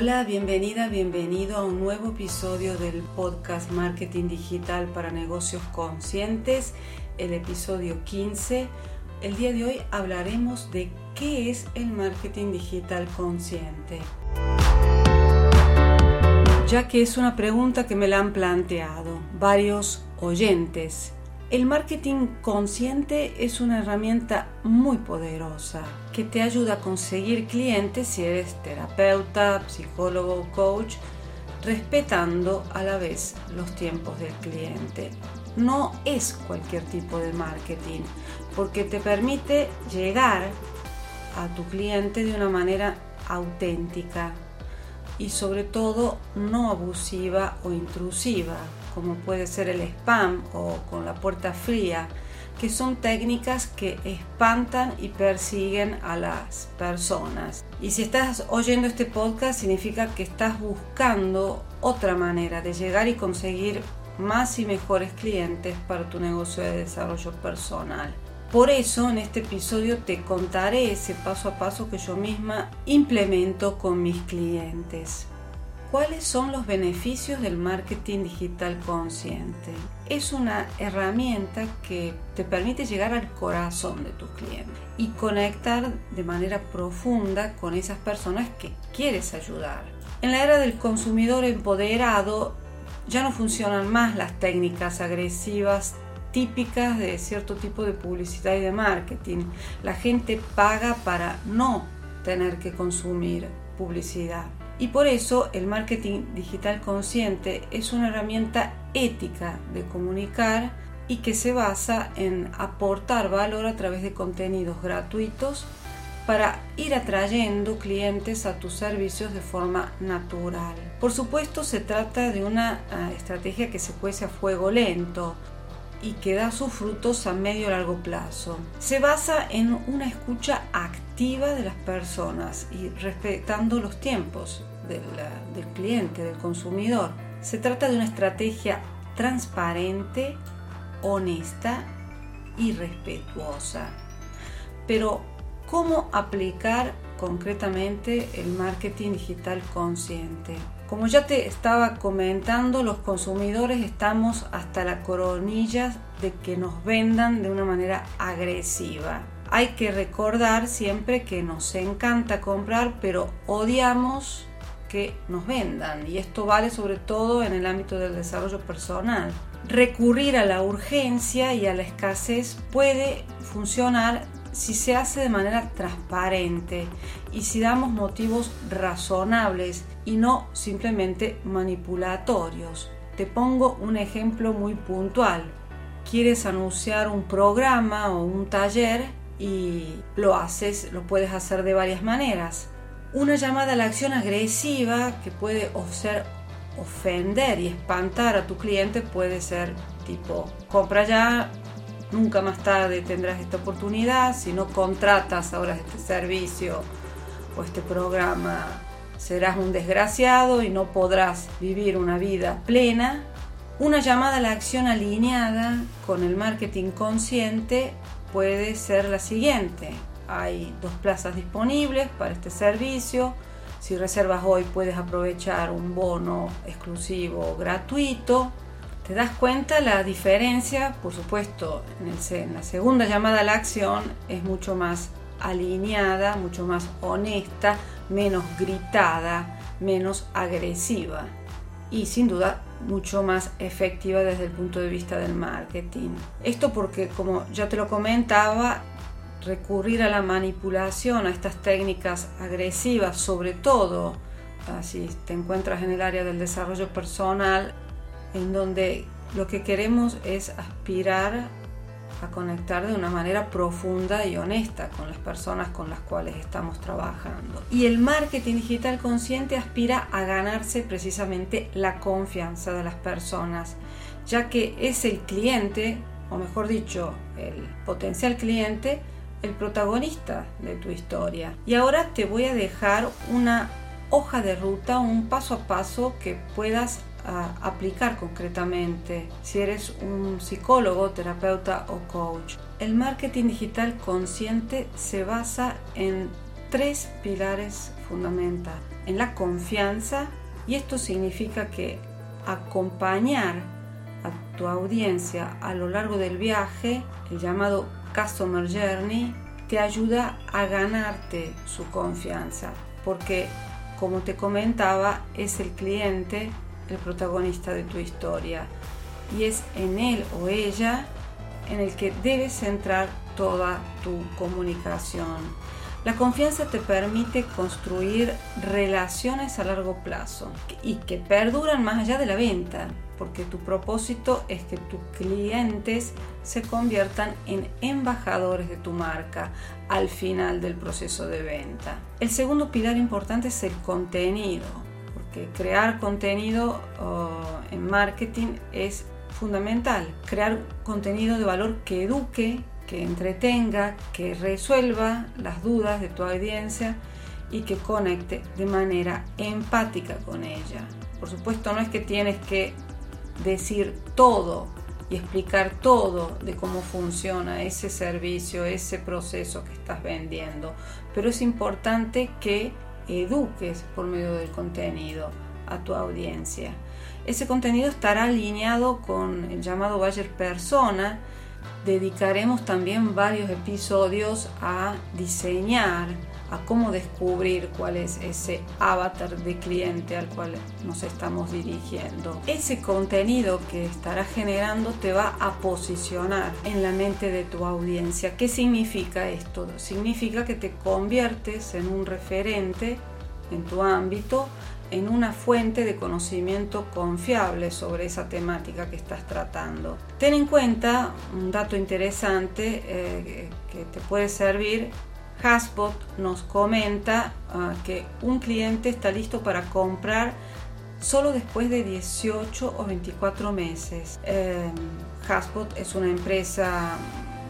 Hola, bienvenida, bienvenido a un nuevo episodio del podcast Marketing Digital para Negocios Conscientes, el episodio 15. El día de hoy hablaremos de qué es el marketing digital consciente, ya que es una pregunta que me la han planteado varios oyentes el marketing consciente es una herramienta muy poderosa que te ayuda a conseguir clientes si eres terapeuta, psicólogo coach, respetando a la vez los tiempos del cliente. No es cualquier tipo de marketing porque te permite llegar a tu cliente de una manera auténtica y sobre todo no abusiva o intrusiva como puede ser el spam o con la puerta fría, que son técnicas que espantan y persiguen a las personas. Y si estás oyendo este podcast significa que estás buscando otra manera de llegar y conseguir más y mejores clientes para tu negocio de desarrollo personal. Por eso en este episodio te contaré ese paso a paso que yo misma implemento con mis clientes. ¿Cuáles son los beneficios del marketing digital consciente? Es una herramienta que te permite llegar al corazón de tus clientes y conectar de manera profunda con esas personas que quieres ayudar. En la era del consumidor empoderado ya no funcionan más las técnicas agresivas típicas de cierto tipo de publicidad y de marketing. La gente paga para no tener que consumir publicidad. Y por eso el marketing digital consciente es una herramienta ética de comunicar y que se basa en aportar valor a través de contenidos gratuitos para ir atrayendo clientes a tus servicios de forma natural. Por supuesto se trata de una ah, estrategia que se cuece a fuego lento y que da sus frutos a medio y largo plazo. Se basa en una escucha activa de las personas y respetando los tiempos del, cliente, del consumidor. Se trata de una estrategia transparente, honesta y respetuosa. Pero, ¿cómo aplicar concretamente el marketing digital consciente? Como ya te estaba comentando, los consumidores estamos hasta la coronilla de que nos vendan de una manera agresiva. Hay que recordar siempre que nos encanta comprar, pero odiamos que nos vendan y esto vale sobre todo en el ámbito del desarrollo personal. Recurrir a la urgencia y a la escasez puede funcionar si se hace de manera transparente y si damos motivos razonables y no simplemente manipulatorios. Te pongo un ejemplo muy puntual. Quieres anunciar un programa o un taller y lo haces, lo puedes hacer de varias maneras una llamada a la acción agresiva que puede ser ofender y espantar a tu cliente puede ser tipo, compra ya, nunca más tarde tendrás esta oportunidad, si no contratas ahora este servicio o este programa, serás un desgraciado y no podrás vivir una vida plena. Una llamada a la acción alineada con el marketing consciente puede ser la siguiente hay dos plazas disponibles para este servicio. Si reservas hoy puedes aprovechar un bono exclusivo gratuito. ¿Te das cuenta la diferencia? Por supuesto, en, la segunda llamada a la acción es mucho más alineada, mucho más honesta, menos gritada, menos agresiva y sin duda mucho más efectiva desde el punto de vista del marketing. Esto porque, como ya te lo comentaba, recurrir a la manipulación, a estas técnicas agresivas, sobre todo ah, si te encuentras en el área del desarrollo personal, en donde lo que queremos es aspirar a conectar de una manera profunda y honesta con las personas con las cuales estamos trabajando. Y el marketing digital consciente aspira a ganarse precisamente la confianza de las personas, ya que es el cliente, o mejor dicho, el potencial cliente, el protagonista de tu historia. Y ahora te voy a dejar una hoja de ruta, un paso a paso que puedas ah, aplicar concretamente si eres un psicólogo, terapeuta o coach. El marketing digital consciente se basa en tres pilares fundamentales. En la confianza, y esto significa que acompañar a tu audiencia a lo largo del viaje, el llamado Customer Journey, te ayuda a ganarte su confianza, porque como te comentaba, es el cliente el protagonista de tu historia y es en él o ella en el que debes centrar toda tu comunicación. La confianza te permite construir relaciones a largo plazo y que perduran más allá de la venta, porque tu propósito es que tus clientes se conviertan en embajadores de tu marca al final del proceso de venta. El segundo pilar importante es el contenido, porque crear contenido oh, en marketing es fundamental. Crear contenido de valor que eduque, que entretenga, que resuelva las dudas de tu audiencia y que conecte de manera empática con ella. Por supuesto no es que tienes que decir todo y explicar todo de cómo funciona ese servicio, ese proceso que estás vendiendo. Pero es importante que eduques por medio del contenido a tu audiencia. Ese contenido estará alineado con el llamado Bayer Persona. Dedicaremos también varios episodios a diseñar a cómo descubrir cuál es ese avatar de cliente al cual nos estamos dirigiendo. Ese contenido que estarás generando te va a posicionar en la mente de tu audiencia. ¿Qué significa esto? Significa que te conviertes en un referente en tu ámbito en una fuente de conocimiento confiable sobre esa temática que estás tratando. Ten en cuenta un dato interesante eh, que te puede servir Hasbot nos comenta ah, que un cliente está listo para comprar solo después de 18 o 24 meses. Eh, Hasbot es una empresa,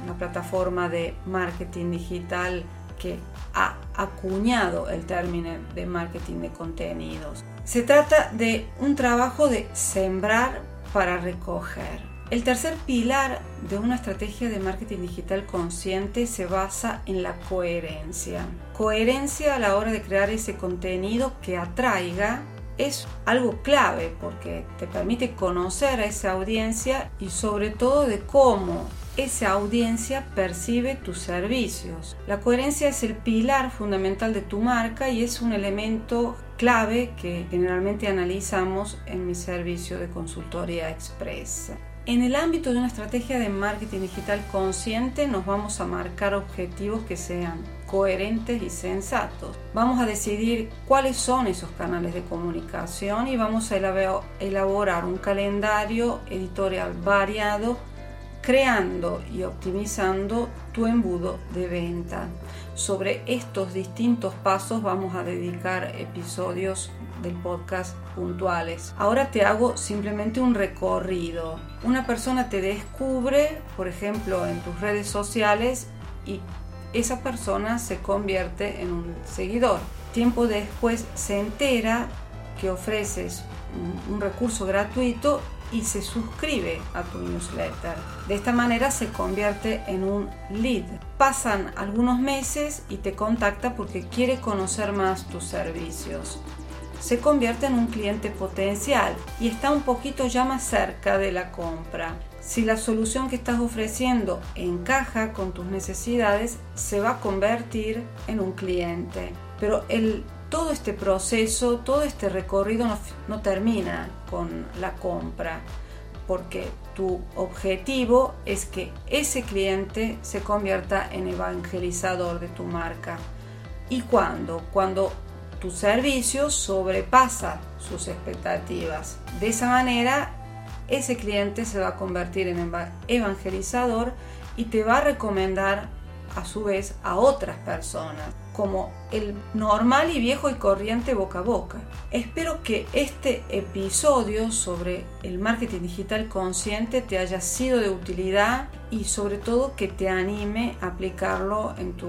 una plataforma de marketing digital que ha acuñado el término de marketing de contenidos. Se trata de un trabajo de sembrar para recoger. El tercer pilar de una estrategia de marketing digital consciente se basa en la coherencia. Coherencia a la hora de crear ese contenido que atraiga es algo clave porque te permite conocer a esa audiencia y sobre todo de cómo esa audiencia percibe tus servicios. La coherencia es el pilar fundamental de tu marca y es un elemento clave que generalmente analizamos en mi servicio de consultoría expresa. En el ámbito de una estrategia de marketing digital consciente nos vamos a marcar objetivos que sean coherentes y sensatos. Vamos a decidir cuáles son esos canales de comunicación y vamos a elaborar un calendario editorial variado creando y optimizando tu embudo de venta. Sobre estos distintos pasos vamos a dedicar episodios del podcast puntuales. Ahora te hago simplemente un recorrido. Una persona te descubre, por ejemplo, en tus redes sociales y esa persona se convierte en un seguidor. Tiempo después se entera que ofreces un, recurso gratuito y se suscribe a tu newsletter. De esta manera se convierte en un lead. Pasan algunos meses y te contacta porque quiere conocer más tus servicios se convierte en un cliente potencial y está un poquito ya más cerca de la compra. Si la solución que estás ofreciendo encaja con tus necesidades, se va a convertir en un cliente. Pero el, todo este proceso, todo este recorrido no, termina con la compra, porque tu objetivo es que ese cliente se convierta en evangelizador de tu marca. ¿Y cuándo? Cuando tu servicio sobrepasa sus expectativas. De esa manera, ese cliente se va a convertir en evangelizador y te va a recomendar a su vez a otras personas como el normal y viejo y corriente boca a boca. Espero que este episodio sobre el marketing digital consciente te haya sido de utilidad y sobre todo que te anime a aplicarlo en tu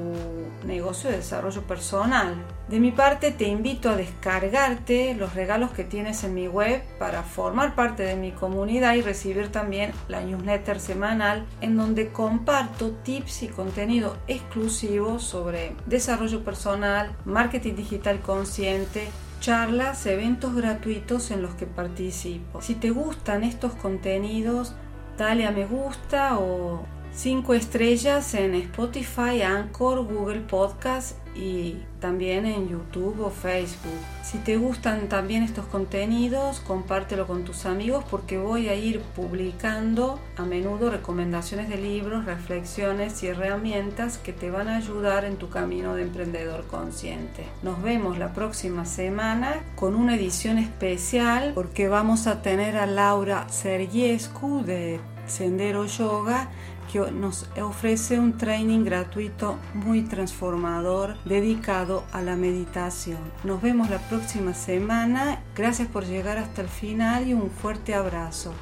negocio de desarrollo personal. De mi parte te invito a descargarte los regalos que tienes en mi web para formar parte de mi comunidad y recibir también la newsletter semanal en donde comparto tips y contenido exclusivo sobre desarrollo personal, marketing digital consciente, charlas, eventos gratuitos en los que participo. Si te gustan estos contenidos, dale a me gusta o 5 estrellas en Spotify, Anchor, Google Podcast y también en YouTube o Facebook. Si te gustan también estos contenidos, compártelo con tus amigos porque voy a ir publicando a menudo recomendaciones de libros, reflexiones y herramientas que te van a ayudar en tu camino de emprendedor consciente. Nos vemos la próxima semana con una edición especial porque vamos a tener a Laura Sergiescu de Sendero Yoga nos ofrece un training gratuito muy transformador dedicado a la meditación. Nos vemos la próxima semana. Gracias por llegar hasta el final y un fuerte abrazo.